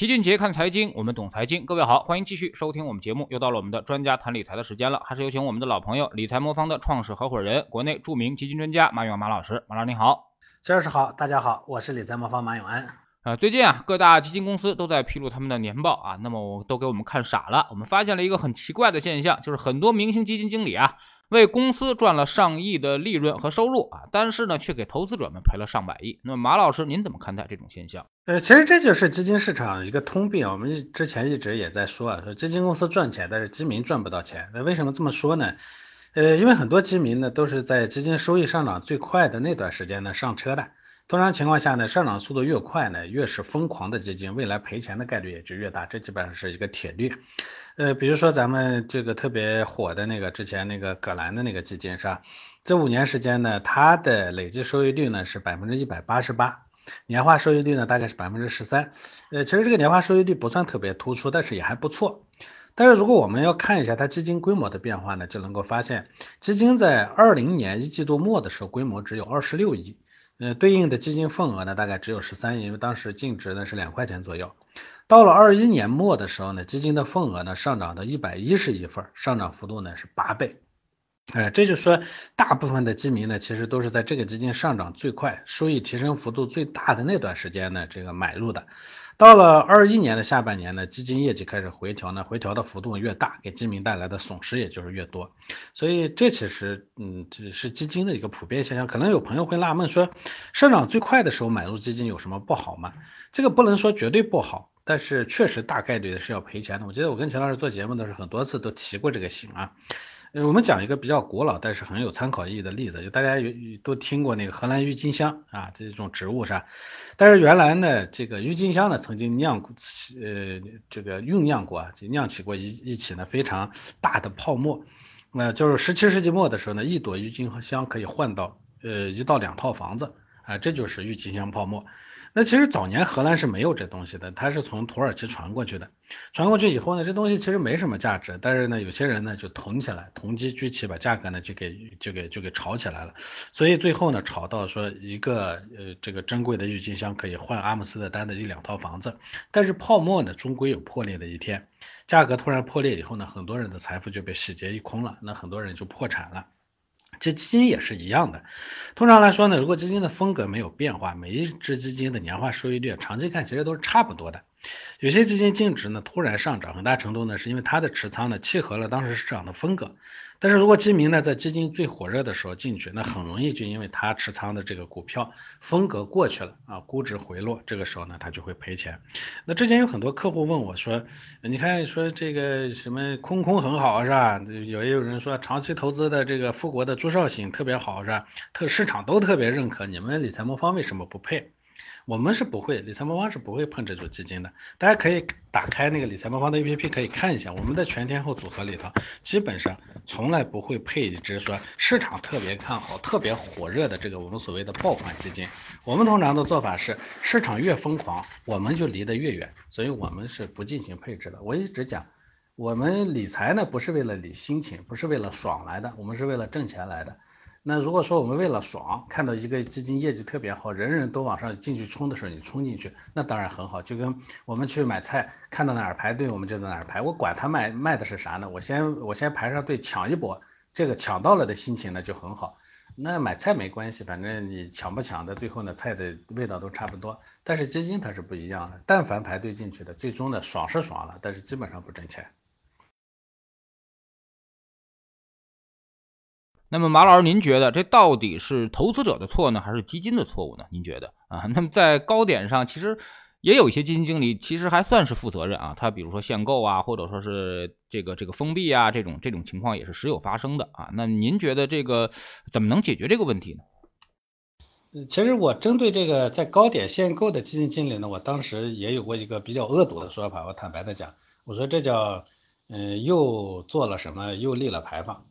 齐俊杰看财经，我们懂财经。各位好，欢迎继续收听我们节目。又到了我们的专家谈理财的时间了，还是有请我们的老朋友，理财魔方的创始合伙人，国内著名基金专家马永马老师。马老师你好，齐老师好，大家好，我是理财魔方马永安。呃，最近啊，各大基金公司都在披露他们的年报啊，那么我都给我们看傻了。我们发现了一个很奇怪的现象，就是很多明星基金经理啊。为公司赚了上亿的利润和收入啊，但是呢，却给投资者们赔了上百亿。那么马老师，您怎么看待这种现象？呃，其实这就是基金市场一个通病。我们之前一直也在说啊，说基金公司赚钱，但是基民赚不到钱。那为什么这么说呢？呃，因为很多基民呢都是在基金收益上涨最快的那段时间呢上车的。通常情况下呢，上涨速度越快呢，越是疯狂的基金，未来赔钱的概率也就越大。这基本上是一个铁律。呃，比如说咱们这个特别火的那个之前那个葛兰的那个基金是吧？这五年时间呢，它的累计收益率呢是百分之一百八十八，年化收益率呢大概是百分之十三。呃，其实这个年化收益率不算特别突出，但是也还不错。但是如果我们要看一下它基金规模的变化呢，就能够发现，基金在二零年一季度末的时候规模只有二十六亿，呃，对应的基金份额呢大概只有十三亿，因为当时净值呢是两块钱左右。到了二一年末的时候呢，基金的份额呢上涨到一百一十亿份，上涨幅度呢是八倍。哎，这就说大部分的基民呢，其实都是在这个基金上涨最快、收益提升幅度最大的那段时间呢，这个买入的。到了二一年的下半年呢，基金业绩开始回调呢，回调的幅度越大，给基民带来的损失也就是越多。所以这其实，嗯，只是基金的一个普遍现象。可能有朋友会纳闷说，上涨最快的时候买入基金有什么不好吗？这个不能说绝对不好，但是确实大概率的是要赔钱的。我记得我跟钱老师做节目的时候，很多次都提过这个醒啊。我们讲一个比较古老但是很有参考意义的例子，就大家有都听过那个荷兰郁金香啊，这种植物是吧？但是原来呢，这个郁金香呢曾经酿呃这个酝酿过啊，就酿起过一一起呢非常大的泡沫，那就是十七世纪末的时候呢，一朵郁金香可以换到呃一到两套房子啊，这就是郁金香泡沫。那其实早年荷兰是没有这东西的，它是从土耳其传过去的。传过去以后呢，这东西其实没什么价值，但是呢，有些人呢就囤起来，囤积居奇，把价格呢就给就给就给炒起来了。所以最后呢，炒到说一个呃这个珍贵的郁金香可以换阿姆斯特丹的一两套房子。但是泡沫呢，终归有破裂的一天，价格突然破裂以后呢，很多人的财富就被洗劫一空了，那很多人就破产了。这基金也是一样的，通常来说呢，如果基金的风格没有变化，每一只基金的年化收益率长期看其实都是差不多的。有些基金净值呢突然上涨，很大程度呢是因为它的持仓呢契合了当时市场的风格。但是如果基民呢在基金最火热的时候进去，那很容易就因为他持仓的这个股票风格过去了啊，估值回落，这个时候呢他就会赔钱。那之前有很多客户问我说，你看说这个什么空空很好是吧？有也有人说长期投资的这个富国的朱少醒特别好是吧？特市场都特别认可，你们理财魔方为什么不配？我们是不会，理财魔方是不会碰这组基金的。大家可以打开那个理财魔方的 APP，可以看一下我们的全天候组合里头，基本上从来不会配一只说市场特别看好、特别火热的这个我们所谓的爆款基金。我们通常的做法是，市场越疯狂，我们就离得越远，所以我们是不进行配置的。我一直讲，我们理财呢不是为了理心情，不是为了爽来的，我们是为了挣钱来的。那如果说我们为了爽，看到一个基金业绩特别好，人人都往上进去冲的时候，你冲进去，那当然很好。就跟我们去买菜，看到哪儿排队，我们就在哪儿排。我管他卖卖的是啥呢？我先我先排上队抢一波，这个抢到了的心情呢就很好。那买菜没关系，反正你抢不抢的，最后呢菜的味道都差不多。但是基金它是不一样的，但凡排队进去的，最终呢爽是爽了，但是基本上不挣钱。那么马老师，您觉得这到底是投资者的错呢，还是基金的错误呢？您觉得啊？那么在高点上，其实也有一些基金经理其实还算是负责任啊，他比如说限购啊，或者说是这个这个封闭啊，这种这种情况也是时有发生的啊。那您觉得这个怎么能解决这个问题呢？其实我针对这个在高点限购的基金经理呢，我当时也有过一个比较恶毒的说法，我坦白的讲，我说这叫嗯又做了什么，又立了牌坊，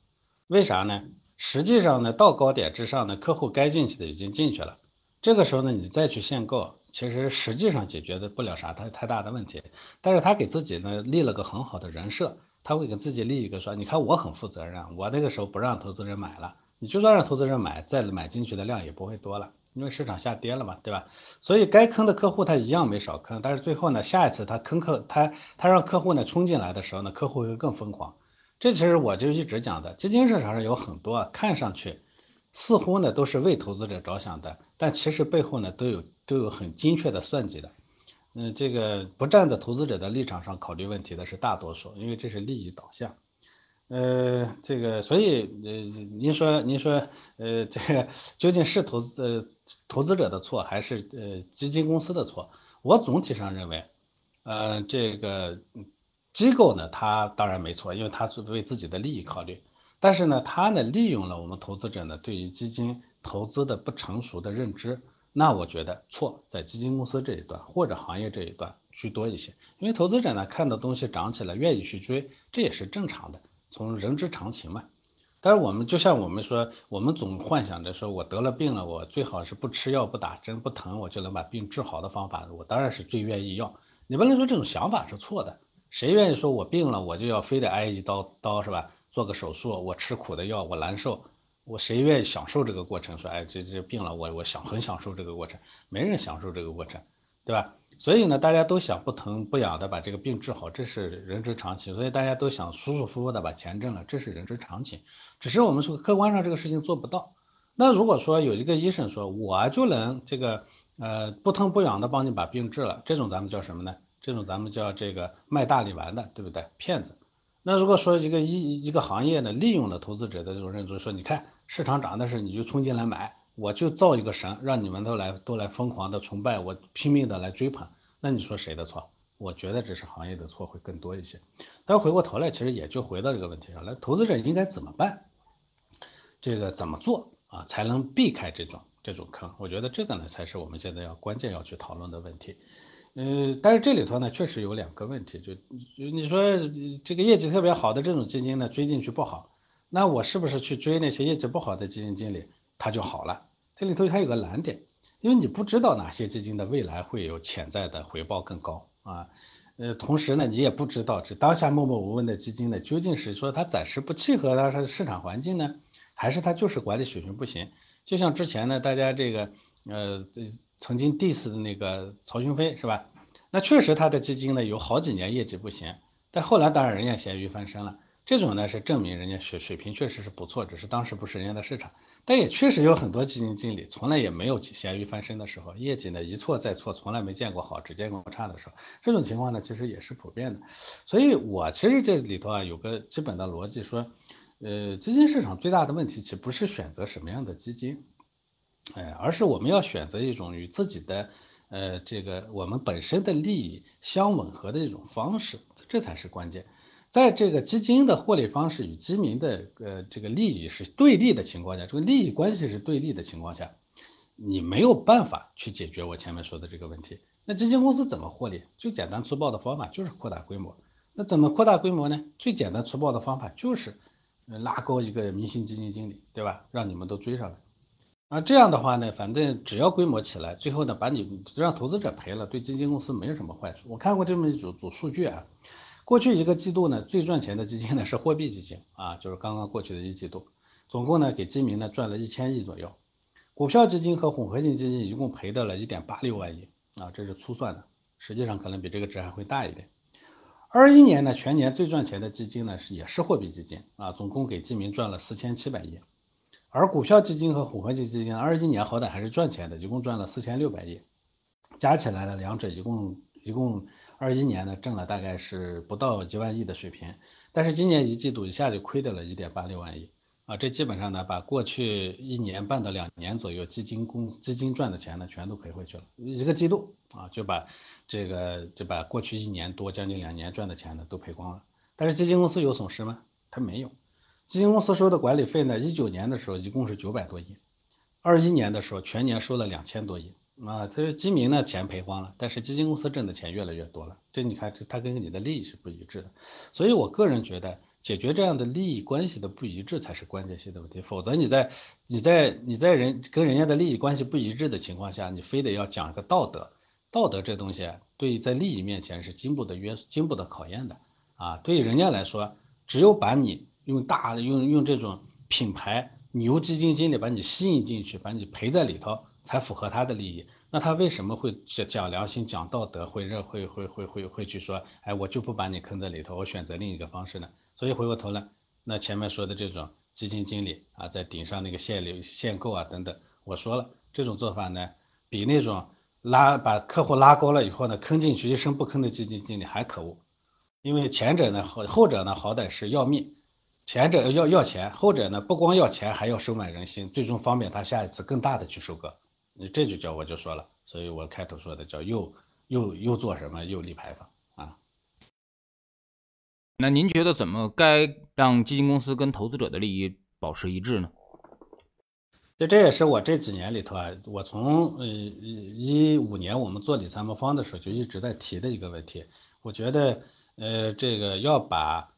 为啥呢？实际上呢，到高点之上呢，客户该进去的已经进去了。这个时候呢，你再去限购，其实实际上解决的不了啥太太大的问题。但是他给自己呢立了个很好的人设，他会给自己立一个说，你看我很负责任，我那个时候不让投资人买了，你就算让投资人买，再买进去的量也不会多了。因为市场下跌了嘛，对吧？所以该坑的客户他一样没少坑，但是最后呢，下一次他坑客他他让客户呢冲进来的时候呢，客户会更疯狂。这其实我就一直讲的，基金市场上有很多看上去似乎呢都是为投资者着想的，但其实背后呢都有都有很精确的算计的。嗯，这个不站在投资者的立场上考虑问题的是大多数，因为这是利益导向。呃，这个所以呃，您说您说呃，这个究竟是投资呃投资者的错还是呃基金公司的错？我总体上认为，呃，这个机构呢，它当然没错，因为它是为自己的利益考虑，但是呢，它呢利用了我们投资者呢对于基金投资的不成熟的认知，那我觉得错在基金公司这一段或者行业这一段居多一些，因为投资者呢看到东西涨起来愿意去追，这也是正常的。从人之常情嘛，但是我们就像我们说，我们总幻想着说我得了病了，我最好是不吃药、不打针、不疼，我就能把病治好的方法，我当然是最愿意要。你不能说这种想法是错的，谁愿意说我病了我就要非得挨一刀刀是吧？做个手术，我吃苦的药，我难受，我谁愿意享受这个过程？说哎这这病了，我我想很享受这个过程，没人享受这个过程，对吧？所以呢，大家都想不疼不痒的把这个病治好，这是人之常情。所以大家都想舒舒服服的把钱挣了，这是人之常情。只是我们说客观上这个事情做不到。那如果说有一个医生说我就能这个呃不疼不痒的帮你把病治了，这种咱们叫什么呢？这种咱们叫这个卖大力丸的，对不对？骗子。那如果说一个一一个行业呢，利用了投资者的这种认知，说你看市场涨的是你就冲进来买。我就造一个神，让你们都来都来疯狂的崇拜我，拼命的来追捧。那你说谁的错？我觉得这是行业的错会更多一些。但回过头来，其实也就回到这个问题上来，投资者应该怎么办？这个怎么做啊，才能避开这种这种坑？我觉得这个呢，才是我们现在要关键要去讨论的问题。嗯，但是这里头呢，确实有两个问题，就你说这个业绩特别好的这种基金呢，追进去不好，那我是不是去追那些业绩不好的基金经理，他就好了？这里头还有个难点，因为你不知道哪些基金的未来会有潜在的回报更高啊，呃，同时呢，你也不知道这当下默默无闻的基金呢，究竟是说它暂时不契合它的市场环境呢，还是它就是管理水平不行？就像之前呢，大家这个呃曾经 diss 的那个曹雄飞是吧？那确实他的基金呢有好几年业绩不行，但后来当然人家咸鱼翻身了，这种呢是证明人家水水平确实是不错，只是当时不是人家的市场。但也确实有很多基金经理从来也没有咸鱼翻身的时候，业绩呢一错再错，从来没见过好，只见过差的时候，这种情况呢其实也是普遍的。所以我其实这里头啊有个基本的逻辑说，呃，基金市场最大的问题其实不是选择什么样的基金，哎，而是我们要选择一种与自己的呃这个我们本身的利益相吻合的一种方式，这才是关键。在这个基金的获利方式与基民的呃这个利益是对立的情况下，这个利益关系是对立的情况下，你没有办法去解决我前面说的这个问题。那基金公司怎么获利？最简单粗暴的方法就是扩大规模。那怎么扩大规模呢？最简单粗暴的方法就是拉高一个明星基金经理，对吧？让你们都追上来。啊，这样的话呢，反正只要规模起来，最后呢把你让投资者赔了，对基金公司没有什么坏处。我看过这么一组组数据啊。过去一个季度呢，最赚钱的基金呢是货币基金啊，就是刚刚过去的一季度，总共呢给基民呢赚了一千亿左右。股票基金和混合型基金一共赔掉了一点八六万亿啊，这是粗算的，实际上可能比这个值还会大一点。二一年呢，全年最赚钱的基金呢是也是货币基金啊，总共给基民赚了四千七百亿。而股票基金和混合型基金二一年好歹还是赚钱的，一共赚了四千六百亿，加起来呢，两者一共一共。二一年呢挣了大概是不到一万亿的水平，但是今年一季度一下就亏掉了一点八六万亿啊，这基本上呢把过去一年半到两年左右基金公基金赚的钱呢全都赔回去了，一个季度啊就把这个就把过去一年多将近两年赚的钱呢都赔光了。但是基金公司有损失吗？它没有，基金公司收的管理费呢，一九年的时候一共是九百多亿，二一年的时候全年收了两千多亿。啊，这是基民呢钱赔光了，但是基金公司挣的钱越来越多了，这你看这它跟你的利益是不一致的，所以我个人觉得解决这样的利益关系的不一致才是关键性的问题，否则你在你在你在人跟人家的利益关系不一致的情况下，你非得要讲个道德，道德这东西对在利益面前是经不得约经不得考验的啊，对于人家来说，只有把你用大的用用这种品牌牛基金经理把你吸引进去，把你陪在里头。才符合他的利益。那他为什么会讲讲良心、讲道德，会认会会会会会去说，哎，我就不把你坑在里头，我选择另一个方式呢？所以回过头来，那前面说的这种基金经理啊，在顶上那个限流限购啊等等，我说了，这种做法呢，比那种拉把客户拉高了以后呢，坑进去一声不吭的基金经理还可恶。因为前者呢，后后者呢，好歹是要命，前者要要钱，后者呢，不光要钱，还要收买人心，最终方便他下一次更大的去收割。你这就叫我就说了，所以我开头说的叫又又又做什么又立牌坊啊。那您觉得怎么该让基金公司跟投资者的利益保持一致呢？这这也是我这几年里头啊，我从呃一五年我们做理财魔方的时候就一直在提的一个问题。我觉得呃这个要把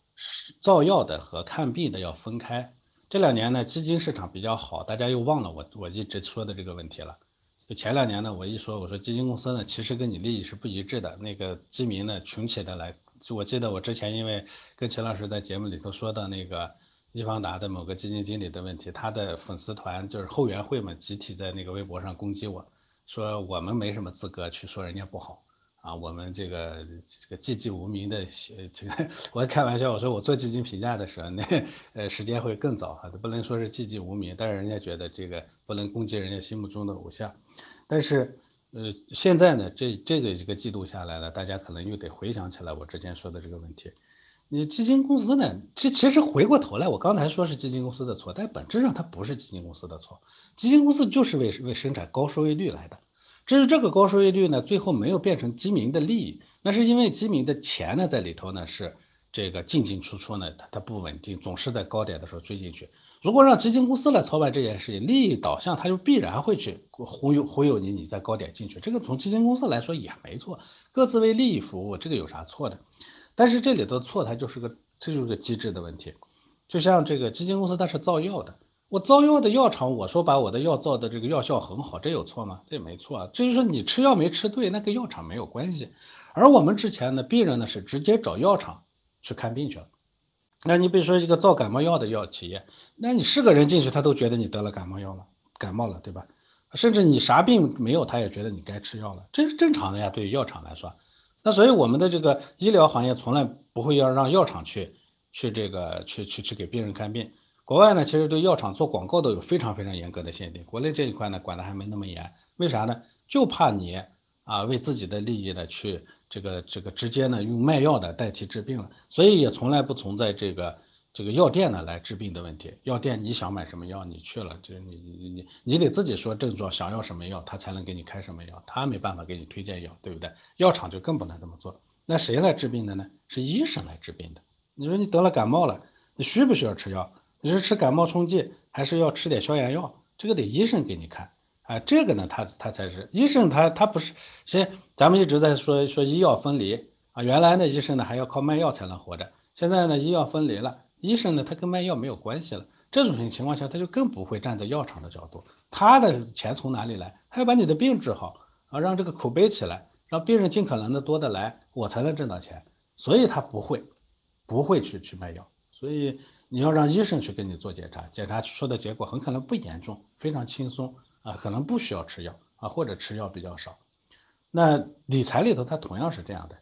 造药的和看病的要分开。这两年呢基金市场比较好，大家又忘了我我一直说的这个问题了。就前两年呢，我一说我说基金公司呢，其实跟你利益是不一致的。那个基民呢，群起的来，就我记得我之前因为跟秦老师在节目里头说的那个易方达的某个基金经理的问题，他的粉丝团就是后援会们集体在那个微博上攻击我，说我们没什么资格去说人家不好啊，我们这个这个寂寂无名的，这个我开玩笑我说我做基金评价的时候，那呃时间会更早哈，不能说是寂寂无名，但是人家觉得这个不能攻击人家心目中的偶像。但是，呃，现在呢，这这个一个季度下来了，大家可能又得回想起来我之前说的这个问题。你基金公司呢，这其实回过头来，我刚才说是基金公司的错，但本质上它不是基金公司的错。基金公司就是为为生产高收益率来的。至于这个高收益率呢，最后没有变成基民的利益，那是因为基民的钱呢在里头呢是这个进进出出呢，它它不稳定，总是在高点的时候追进去。如果让基金公司来操办这件事情，利益导向，它就必然会去忽悠忽悠你，你在高点进去，这个从基金公司来说也没错，各自为利益服务，这个有啥错的？但是这里头错，它就是个，这就是个机制的问题。就像这个基金公司，它是造药的，我造药的药厂，我说把我的药造的这个药效很好，这有错吗？这没错啊。至于说你吃药没吃对，那跟药厂没有关系。而我们之前呢，病人呢是直接找药厂去看病去了。那你比如说一个造感冒药的药企业，那你是个人进去，他都觉得你得了感冒药了，感冒了，对吧？甚至你啥病没有，他也觉得你该吃药了，这是正常的呀，对于药厂来说。那所以我们的这个医疗行业从来不会要让药厂去去这个去去去给病人看病。国外呢，其实对药厂做广告都有非常非常严格的限定，国内这一块呢管的还没那么严，为啥呢？就怕你啊为自己的利益呢去。这个这个直接呢用卖药的代替治病了，所以也从来不存在这个这个药店呢来治病的问题。药店你想买什么药你去了，就是你你你你得自己说症状想要什么药，他才能给你开什么药，他没办法给你推荐药，对不对？药厂就更不能这么做。那谁来治病的呢？是医生来治病的。你说你得了感冒了，你需不需要吃药？你是吃感冒冲剂，还是要吃点消炎药？这个得医生给你看。啊，这个呢，他他才是医生，他他不是，其实咱们一直在说说医药分离啊，原来呢医生呢还要靠卖药才能活着，现在呢医药分离了，医生呢他跟卖药没有关系了，这种情况下他就更不会站在药厂的角度，他的钱从哪里来？他要把你的病治好啊，让这个口碑起来，让病人尽可能的多的来，我才能挣到钱，所以他不会不会去去卖药，所以你要让医生去给你做检查，检查出的结果很可能不严重，非常轻松。啊，可能不需要吃药啊，或者吃药比较少。那理财里头它同样是这样的，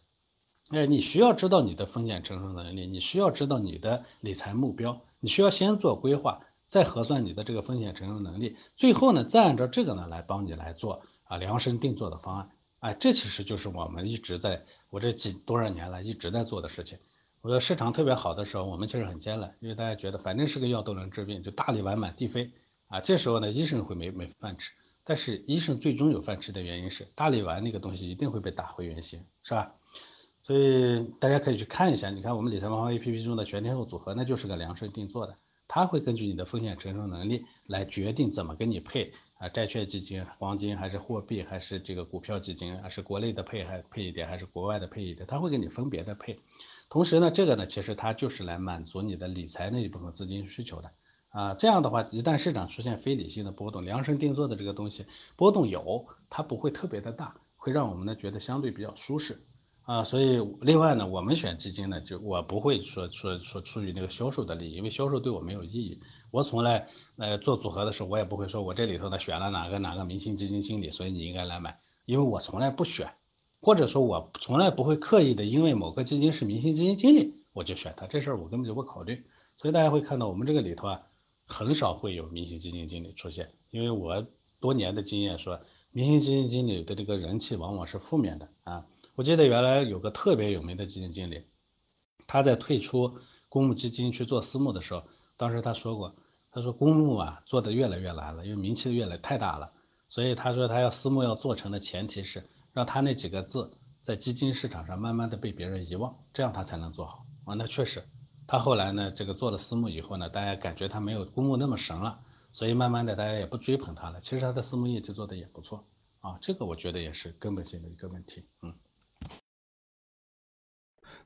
哎，你需要知道你的风险承受能力，你需要知道你的理财目标，你需要先做规划，再核算你的这个风险承受能力，最后呢，再按照这个呢来帮你来做啊量身定做的方案。哎，这其实就是我们一直在我这几多少年来一直在做的事情。我说市场特别好的时候，我们其实很艰难，因为大家觉得反正是个药都能治病，就大力丸满地飞。啊，这时候呢，医生会没没饭吃，但是医生最终有饭吃的原因是大力丸那个东西一定会被打回原形，是吧？所以大家可以去看一下，你看我们理财魔方 A P P 中的全天候组合，那就是个量身定做的，它会根据你的风险承受能力来决定怎么给你配啊，债券基金、黄金还是货币还是这个股票基金，还是国内的配还配一点，还是国外的配一点，它会给你分别的配。同时呢，这个呢，其实它就是来满足你的理财那一部分资金需求的。啊，这样的话，一旦市场出现非理性的波动，量身定做的这个东西波动有，它不会特别的大，会让我们呢觉得相对比较舒适。啊，所以另外呢，我们选基金呢，就我不会说说说出于那个销售的利益，因为销售对我没有意义。我从来呃做组合的时候，我也不会说我这里头呢选了哪个哪个明星基金经理，所以你应该来买，因为我从来不选，或者说我从来不会刻意的因为某个基金是明星基金经理我就选它，这事儿我根本就不考虑。所以大家会看到我们这个里头啊，很少会有明星基金经理出现，因为我多年的经验说，明星基金经理的这个人气往往是负面的啊。我记得原来有个特别有名的基金经理，他在退出公募基金去做私募的时候，当时他说过，他说公募啊做的越来越难了，因为名气越来太大了，所以他说他要私募要做成的前提是让他那几个字在基金市场上慢慢的被别人遗忘，这样他才能做好啊。那确实，他后来呢这个做了私募以后呢，大家感觉他没有公募那么神了，所以慢慢的大家也不追捧他了。其实他的私募业绩做的也不错啊，这个我觉得也是根本性的一个问题，嗯。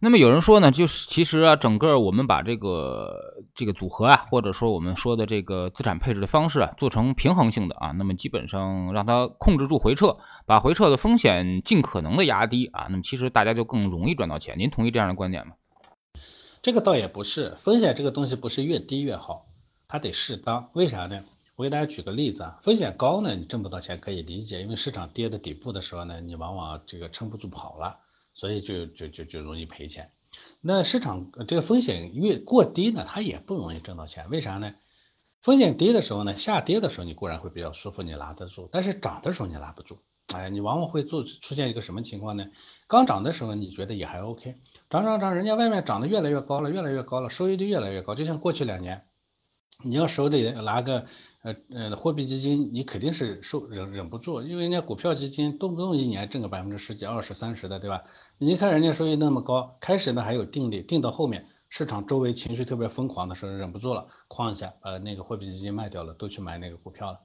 那么有人说呢，就是其实啊，整个我们把这个这个组合啊，或者说我们说的这个资产配置的方式啊，做成平衡性的啊，那么基本上让它控制住回撤，把回撤的风险尽可能的压低啊，那么其实大家就更容易赚到钱。您同意这样的观点吗？这个倒也不是，风险这个东西不是越低越好，它得适当。为啥呢？我给大家举个例子啊，风险高呢，你挣不到钱可以理解，因为市场跌的底部的时候呢，你往往这个撑不住跑了。所以就就就就容易赔钱。那市场这个风险越过低呢，它也不容易挣到钱。为啥呢？风险低的时候呢，下跌的时候你固然会比较舒服，你拿得住；但是涨的时候你拿不住。哎，你往往会做出现一个什么情况呢？刚涨的时候你觉得也还 OK，涨涨涨，人家外面涨得越来越高了，越来越高了，收益率越来越高。就像过去两年，你要手里拿个。呃呃，货币基金你肯定是受忍忍不住，因为人家股票基金动不动一年挣个百分之十几、二十、三十的，对吧？你看人家收益那么高，开始呢还有定力，定到后面市场周围情绪特别疯狂的时候，忍不住了，哐一下把那个货币基金卖掉了，都去买那个股票了。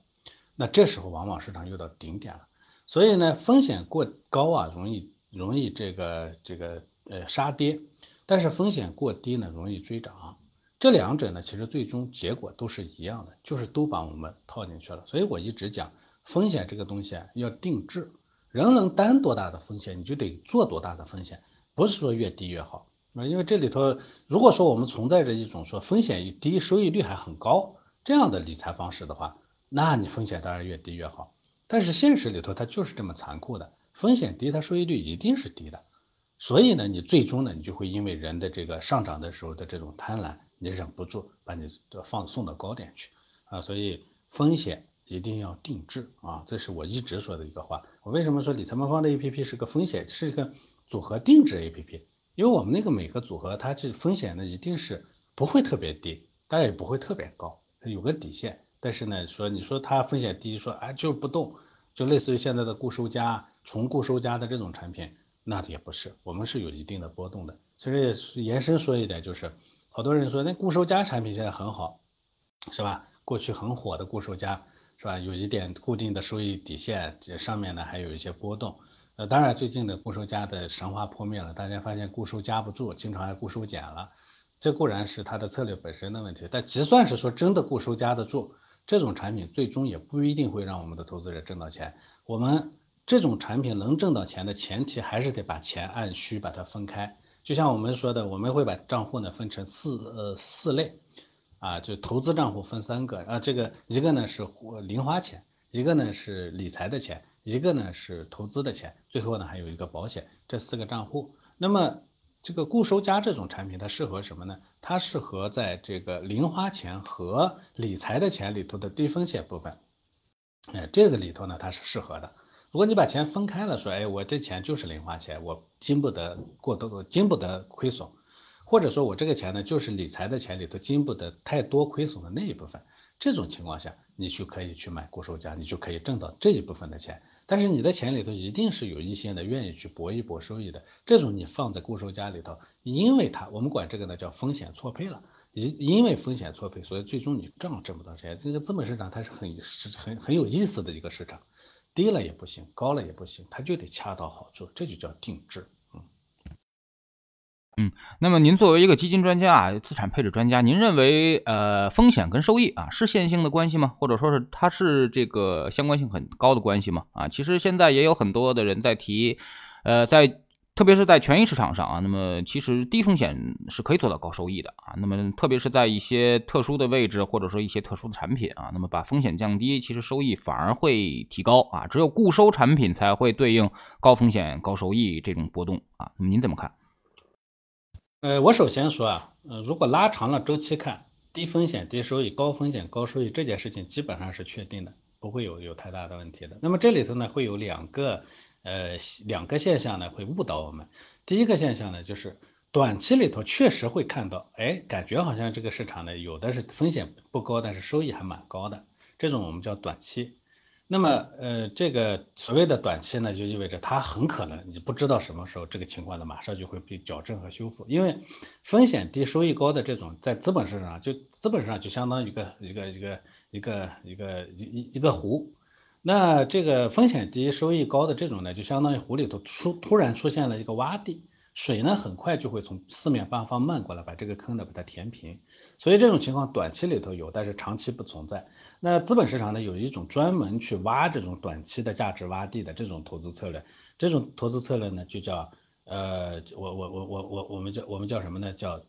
那这时候往往市场又到顶点了，所以呢风险过高啊，容易容易这个这个呃杀跌，但是风险过低呢，容易追涨。这两者呢，其实最终结果都是一样的，就是都把我们套进去了。所以我一直讲，风险这个东西啊，要定制，人能担多大的风险，你就得做多大的风险，不是说越低越好。那因为这里头，如果说我们存在着一种说风险一低，收益率还很高这样的理财方式的话，那你风险当然越低越好。但是现实里头它就是这么残酷的，风险低，它收益率一定是低的。所以呢，你最终呢，你就会因为人的这个上涨的时候的这种贪婪。你忍不住把你放送到高点去啊，所以风险一定要定制啊，这是我一直说的一个话。我为什么说理财魔方的 A P P 是个风险，是一个组合定制 A P P？因为我们那个每个组合它这风险呢一定是不会特别低，但也不会特别高，它有个底线。但是呢，说你说它风险低，说啊就不动，就类似于现在的固收加、纯固收加的这种产品，那也不是，我们是有一定的波动的。其实也延伸说一点就是。好多人说那固收加产品现在很好，是吧？过去很火的固收加，是吧？有一点固定的收益底线，这上面呢还有一些波动。呃，当然最近的固收加的神话破灭了，大家发现固收加不住，经常还固收减了。这固然是它的策略本身的问题，但即算是说真的固收加得住，这种产品最终也不一定会让我们的投资者挣到钱。我们这种产品能挣到钱的前提，还是得把钱按需把它分开。就像我们说的，我们会把账户呢分成四呃四类啊，就投资账户分三个啊，这个一个呢是零花钱，一个呢是理财的钱，一个呢是投资的钱，最后呢还有一个保险，这四个账户。那么这个固收加这种产品它适合什么呢？它适合在这个零花钱和理财的钱里头的低风险部分，哎，这个里头呢它是适合的。如果你把钱分开了，说，哎，我这钱就是零花钱，我经不得过多，经不得亏损，或者说我这个钱呢，就是理财的钱里头经不得太多亏损的那一部分，这种情况下，你就可以去买固收加，你就可以挣到这一部分的钱。但是你的钱里头一定是有一些呢，愿意去搏一搏收益的，这种你放在固收加里头，因为它我们管这个呢叫风险错配了，因因为风险错配，所以最终你挣挣不到钱。这个资本市场它是很是很很有意思的一个市场。低了也不行，高了也不行，它就得恰到好处，这就叫定制。嗯，那么您作为一个基金专家啊，资产配置专家，您认为呃风险跟收益啊是线性的关系吗？或者说是它是这个相关性很高的关系吗？啊，其实现在也有很多的人在提，呃，在特别是在权益市场上啊，那么其实低风险是可以做到高收益的啊。那么特别是在一些特殊的位置或者说一些特殊的产品啊，那么把风险降低，其实收益反而会提高啊。只有固收产品才会对应高风险高收益这种波动啊。那么您怎么看？呃，我首先说啊，呃，如果拉长了周期看，低风险低收益、高风险高收益这件事情基本上是确定的，不会有有太大的问题的。那么这里头呢，会有两个。呃，两个现象呢会误导我们。第一个现象呢，就是短期里头确实会看到，哎，感觉好像这个市场呢有的是风险不高，但是收益还蛮高的，这种我们叫短期。那么，呃，这个所谓的短期呢，就意味着它很可能你不知道什么时候这个情况呢马上就会被矫正和修复，因为风险低、收益高的这种在资本市场就资本上就相当于一个一个一个一个一个一一个湖。那这个风险低、收益高的这种呢，就相当于湖里头出突然出现了一个洼地，水呢很快就会从四面八方漫过来，把这个坑呢把它填平。所以这种情况短期里头有，但是长期不存在。那资本市场呢有一种专门去挖这种短期的价值洼地的这种投资策略，这种投资策略呢就叫呃我我我我我我们叫我们叫什么呢？叫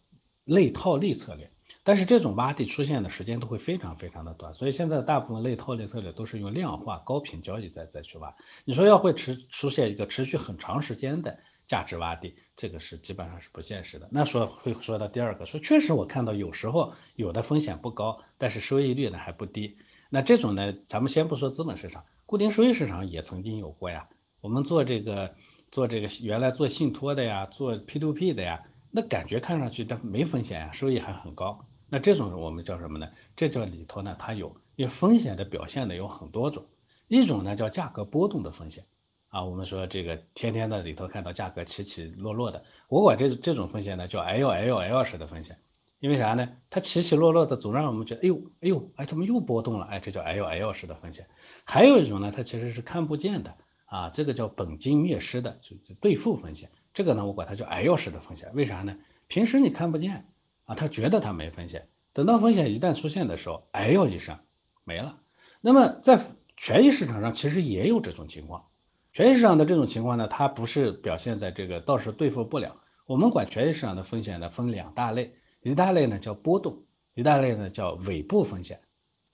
类套利策略。但是这种洼地出现的时间都会非常非常的短，所以现在大部分类套利策略都是用量化高频交易再再去挖。你说要会持出现一个持续很长时间的价值洼地，这个是基本上是不现实的。那说会说到第二个，说确实我看到有时候有的风险不高，但是收益率呢还不低。那这种呢，咱们先不说资本市场，固定收益市场也曾经有过呀。我们做这个做这个原来做信托的呀，做 P2P 的呀，那感觉看上去它没风险呀，收益还很高。那这种我们叫什么呢？这叫里头呢，它有因为风险的表现呢有很多种，一种呢叫价格波动的风险啊，我们说这个天天的里头看到价格起起落落的，我管这这种风险呢叫 L L L 式的风险，因为啥呢？它起起落落的总让我们觉得，哎呦哎呦，哎怎么又波动了？哎，这叫 L L 式的风险。还有一种呢，它其实是看不见的啊，这个叫本金灭失的，就就兑付风险。这个呢，我管它叫 L 式的风险，为啥呢？平时你看不见。啊，他觉得他没风险，等到风险一旦出现的时候，哎呦一声没了。那么在权益市场上其实也有这种情况，权益市场的这种情况呢，它不是表现在这个到时对付不了。我们管权益市场的风险呢分两大类，一大类呢叫波动，一大类呢叫尾部风险。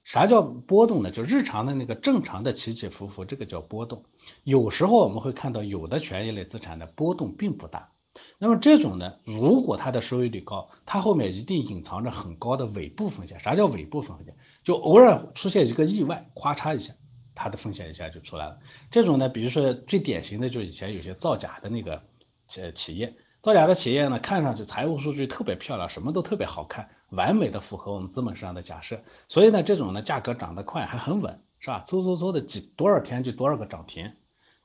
啥叫波动呢？就日常的那个正常的起起伏伏，这个叫波动。有时候我们会看到有的权益类资产的波动并不大。那么这种呢，如果它的收益率高，它后面一定隐藏着很高的尾部风险。啥叫尾部风险？就偶尔出现一个意外，咵嚓一下，它的风险一下就出来了。这种呢，比如说最典型的就以前有些造假的那个呃企业，造假的企业呢，看上去财务数据特别漂亮，什么都特别好看，完美的符合我们资本市场的假设。所以呢，这种呢价格涨得快，还很稳，是吧？嗖嗖嗖的几多少天就多少个涨停。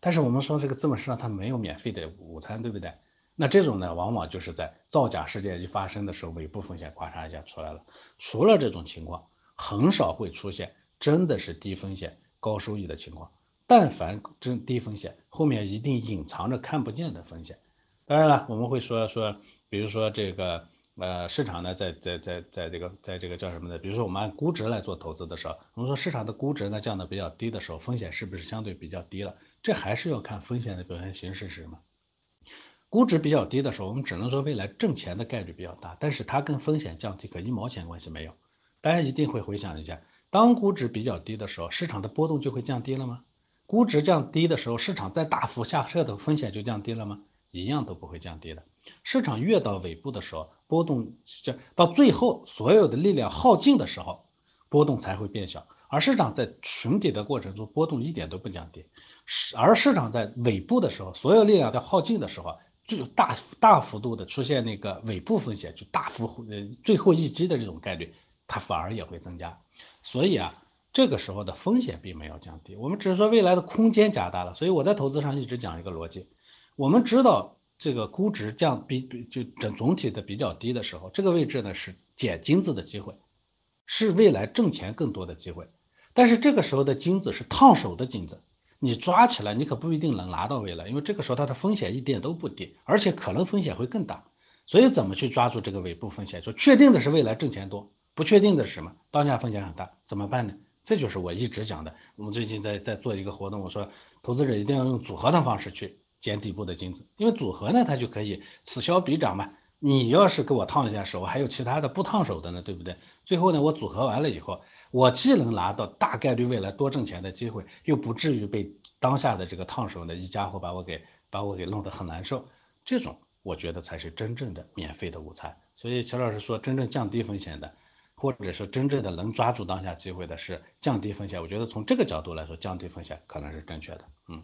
但是我们说这个资本市场它没有免费的午餐，对不对？那这种呢，往往就是在造假事件一发生的时候，尾部风险咔嚓一下出来了。除了这种情况，很少会出现真的是低风险高收益的情况。但凡真低风险，后面一定隐藏着看不见的风险。当然了，我们会说说，比如说这个呃市场呢，在在在在这个在这个叫什么呢？比如说我们按估值来做投资的时候，我们说市场的估值呢降的比较低的时候，风险是不是相对比较低了？这还是要看风险的表现形式是什么。估值比较低的时候，我们只能说未来挣钱的概率比较大，但是它跟风险降低可一毛钱关系没有。大家一定会回想一下，当估值比较低的时候，市场的波动就会降低了吗？估值降低的时候，市场再大幅下撤的风险就降低了吗？一样都不会降低的。市场越到尾部的时候，波动就到最后所有的力量耗尽的时候，波动才会变小。而市场在寻底的过程中，波动一点都不降低。而市场在尾部的时候，所有力量在耗尽的时候。就大大幅度的出现那个尾部风险，就大幅呃最后一击的这种概率，它反而也会增加。所以啊，这个时候的风险并没有降低，我们只是说未来的空间加大了。所以我在投资上一直讲一个逻辑，我们知道这个估值降比比就整总体的比较低的时候，这个位置呢是捡金子的机会，是未来挣钱更多的机会。但是这个时候的金子是烫手的金子。你抓起来，你可不一定能拿到未来，因为这个时候它的风险一点都不低，而且可能风险会更大。所以怎么去抓住这个尾部风险？就确定的是未来挣钱多，不确定的是什么？当下风险很大，怎么办呢？这就是我一直讲的。我们最近在在做一个活动，我说投资者一定要用组合的方式去捡底部的金子，因为组合呢，它就可以此消彼长嘛。你要是给我烫一下手，还有其他的不烫手的呢，对不对？最后呢，我组合完了以后，我既能拿到大概率未来多挣钱的机会，又不至于被当下的这个烫手的一家伙把我给把我给弄得很难受。这种我觉得才是真正的免费的午餐。所以乔老师说，真正降低风险的，或者说真正的能抓住当下机会的，是降低风险。我觉得从这个角度来说，降低风险可能是正确的。嗯。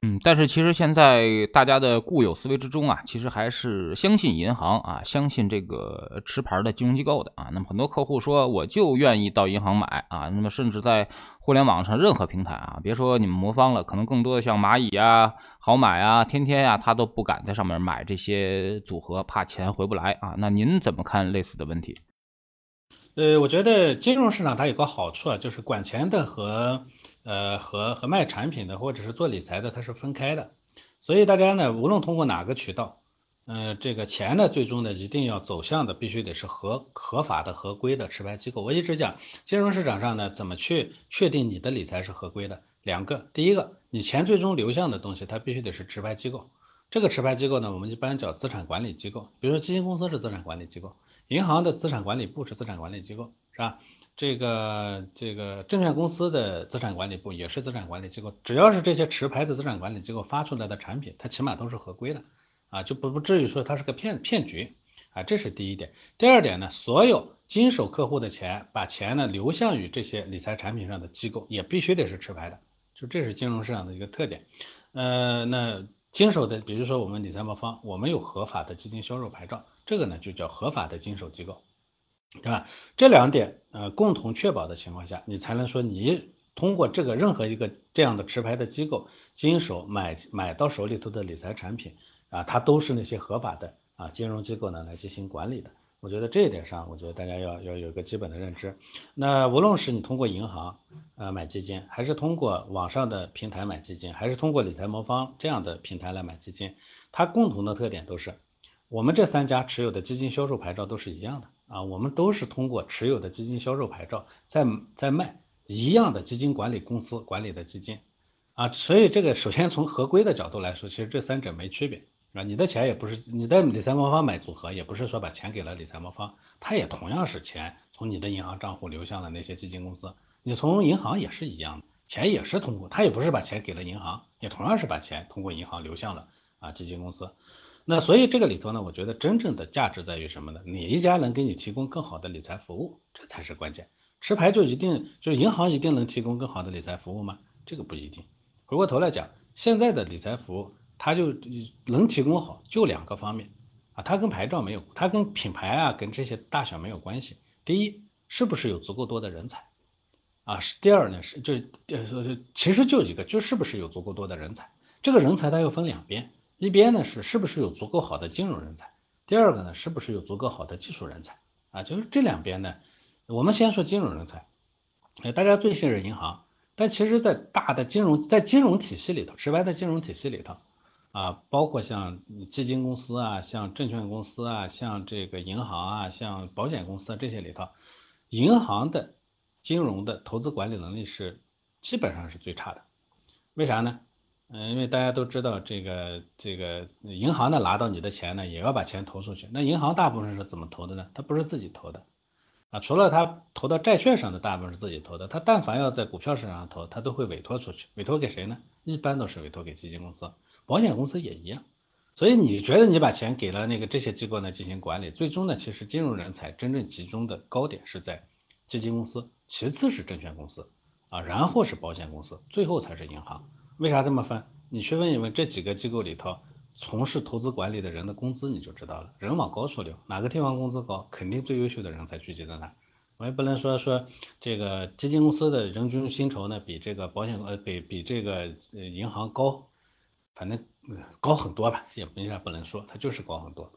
嗯，但是其实现在大家的固有思维之中啊，其实还是相信银行啊，相信这个持牌的金融机构的啊。那么很多客户说，我就愿意到银行买啊。那么甚至在互联网上任何平台啊，别说你们魔方了，可能更多的像蚂蚁啊、好买啊、天天呀，他都不敢在上面买这些组合，怕钱回不来啊。那您怎么看类似的问题？呃，我觉得金融市场它有个好处啊，就是管钱的和呃，和和卖产品的或者是做理财的，它是分开的，所以大家呢，无论通过哪个渠道，嗯，这个钱呢，最终呢，一定要走向的必须得是合合法的、合规的持牌机构。我一直讲，金融市场上呢，怎么去确定你的理财是合规的？两个，第一个，你钱最终流向的东西，它必须得是持牌机构。这个持牌机构呢，我们一般叫资产管理机构，比如说基金公司是资产管理机构，银行的资产管理部是资产管理机构，是吧？这个这个证券公司的资产管理部也是资产管理机构，只要是这些持牌的资产管理机构发出来的产品，它起码都是合规的啊，就不不至于说它是个骗骗局啊，这是第一点。第二点呢，所有经手客户的钱，把钱呢流向于这些理财产品上的机构，也必须得是持牌的，就这是金融市场的一个特点。呃，那经手的，比如说我们理财魔方，我们有合法的基金销售牌照，这个呢就叫合法的经手机构。对吧？这两点呃共同确保的情况下，你才能说你通过这个任何一个这样的持牌的机构经手买买到手里头的理财产品啊，它都是那些合法的啊金融机构呢来进行管理的。我觉得这一点上，我觉得大家要要有一个基本的认知。那无论是你通过银行呃买基金，还是通过网上的平台买基金，还是通过理财魔方这样的平台来买基金，它共同的特点都是我们这三家持有的基金销售牌照都是一样的。啊，我们都是通过持有的基金销售牌照在在卖一样的基金管理公司管理的基金啊，所以这个首先从合规的角度来说，其实这三者没区别啊。你的钱也不是你在理财魔方买组合，也不是说把钱给了理财魔方，它也同样是钱从你的银行账户流向了那些基金公司。你从银行也是一样的，钱也是通过，他也不是把钱给了银行，也同样是把钱通过银行流向了啊基金公司。那所以这个里头呢，我觉得真正的价值在于什么呢？哪一家能给你提供更好的理财服务，这才是关键。持牌就一定就银行一定能提供更好的理财服务吗？这个不一定。回过头来讲，现在的理财服务它就能提供好，就两个方面啊，它跟牌照没有，它跟品牌啊跟这些大小没有关系。第一，是不是有足够多的人才啊？是第二呢是就呃其实就一个，就是不是有足够多的人才。这个人才它又分两边。一边呢是是不是有足够好的金融人才，第二个呢是不是有足够好的技术人才啊？就是这两边呢，我们先说金融人才，哎，大家最信任银行，但其实，在大的金融在金融体系里头，直白的金融体系里头啊，包括像基金公司啊，像证券公司啊，像这个银行啊，像保险公司啊这些里头，银行的金融的投资管理能力是基本上是最差的，为啥呢？嗯，因为大家都知道这个这个银行呢拿到你的钱呢，也要把钱投出去。那银行大部分是怎么投的呢？它不是自己投的啊，除了它投到债券上的大部分是自己投的，它但凡要在股票市场上投，它都会委托出去。委托给谁呢？一般都是委托给基金公司、保险公司也一样。所以你觉得你把钱给了那个这些机构呢进行管理，最终呢其实金融人才真正集中的高点是在基金公司，其次是证券公司啊，然后是保险公司，最后才是银行。为啥这么分？你去问一问这几个机构里头从事投资管理的人的工资，你就知道了。人往高处流，哪个地方工资高，肯定最优秀的人才聚集在那。我也不能说说这个基金公司的人均薪酬呢比这个保险呃比比这个呃银行高，反正高很多吧，也没啥不能说，它就是高很多。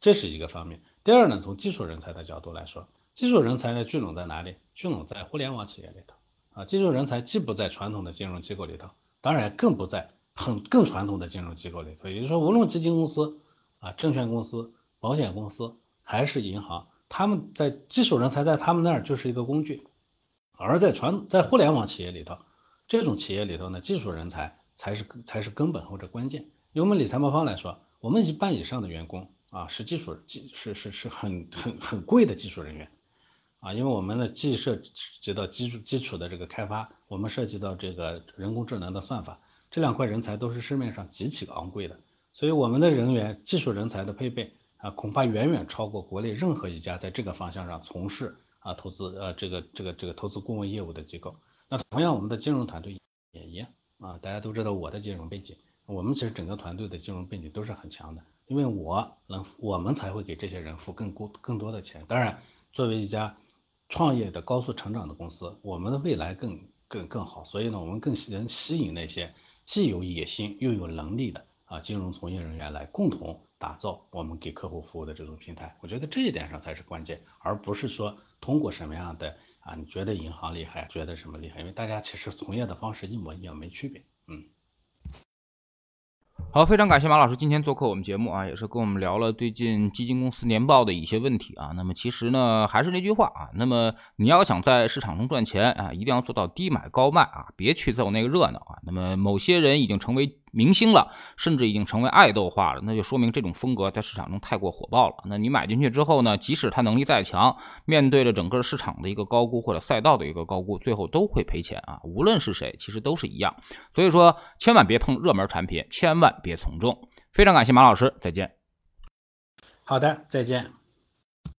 这是一个方面。第二呢，从技术人才的角度来说，技术人才呢聚拢在哪里？聚拢在互联网企业里头啊。技术人才既不在传统的金融机构里头。当然更不在很更传统的金融机构里头，也就是说，无论基金公司啊、证券公司、保险公司还是银行，他们在技术人才在他们那儿就是一个工具，而在传在互联网企业里头，这种企业里头呢，技术人才才是才是根本或者关键。以我们理财魔方来说，我们一半以上的员工啊是技术技是是是很很很贵的技术人员啊，因为我们的既涉及到基础基础的这个开发，我们涉及到这个人工智能的算法，这两块人才都是市面上极其昂贵的，所以我们的人员技术人才的配备啊，恐怕远远超过国内任何一家在这个方向上从事啊投资呃这个这个这个投资顾问业务的机构。那同样，我们的金融团队也一样啊，大家都知道我的金融背景，我们其实整个团队的金融背景都是很强的，因为我能，我们才会给这些人付更多更多的钱。当然，作为一家创业的高速成长的公司，我们的未来更更更好，所以呢，我们更能吸引那些既有野心又有能力的啊金融从业人员来共同打造我们给客户服务的这种平台。我觉得这一点上才是关键，而不是说通过什么样的。啊，你觉得银行厉害，觉得什么厉害？因为大家其实从业的方式一模一样，没区别。嗯，好，非常感谢马老师今天做客我们节目啊，也是跟我们聊了最近基金公司年报的一些问题啊。那么其实呢，还是那句话啊，那么你要想在市场中赚钱啊，一定要做到低买高卖啊，别去凑那个热闹啊。那么某些人已经成为。明星了，甚至已经成为爱豆化了，那就说明这种风格在市场中太过火爆了。那你买进去之后呢，即使他能力再强，面对着整个市场的一个高估或者赛道的一个高估，最后都会赔钱啊！无论是谁，其实都是一样。所以说，千万别碰热门产品，千万别从众。非常感谢马老师，再见。好的，再见。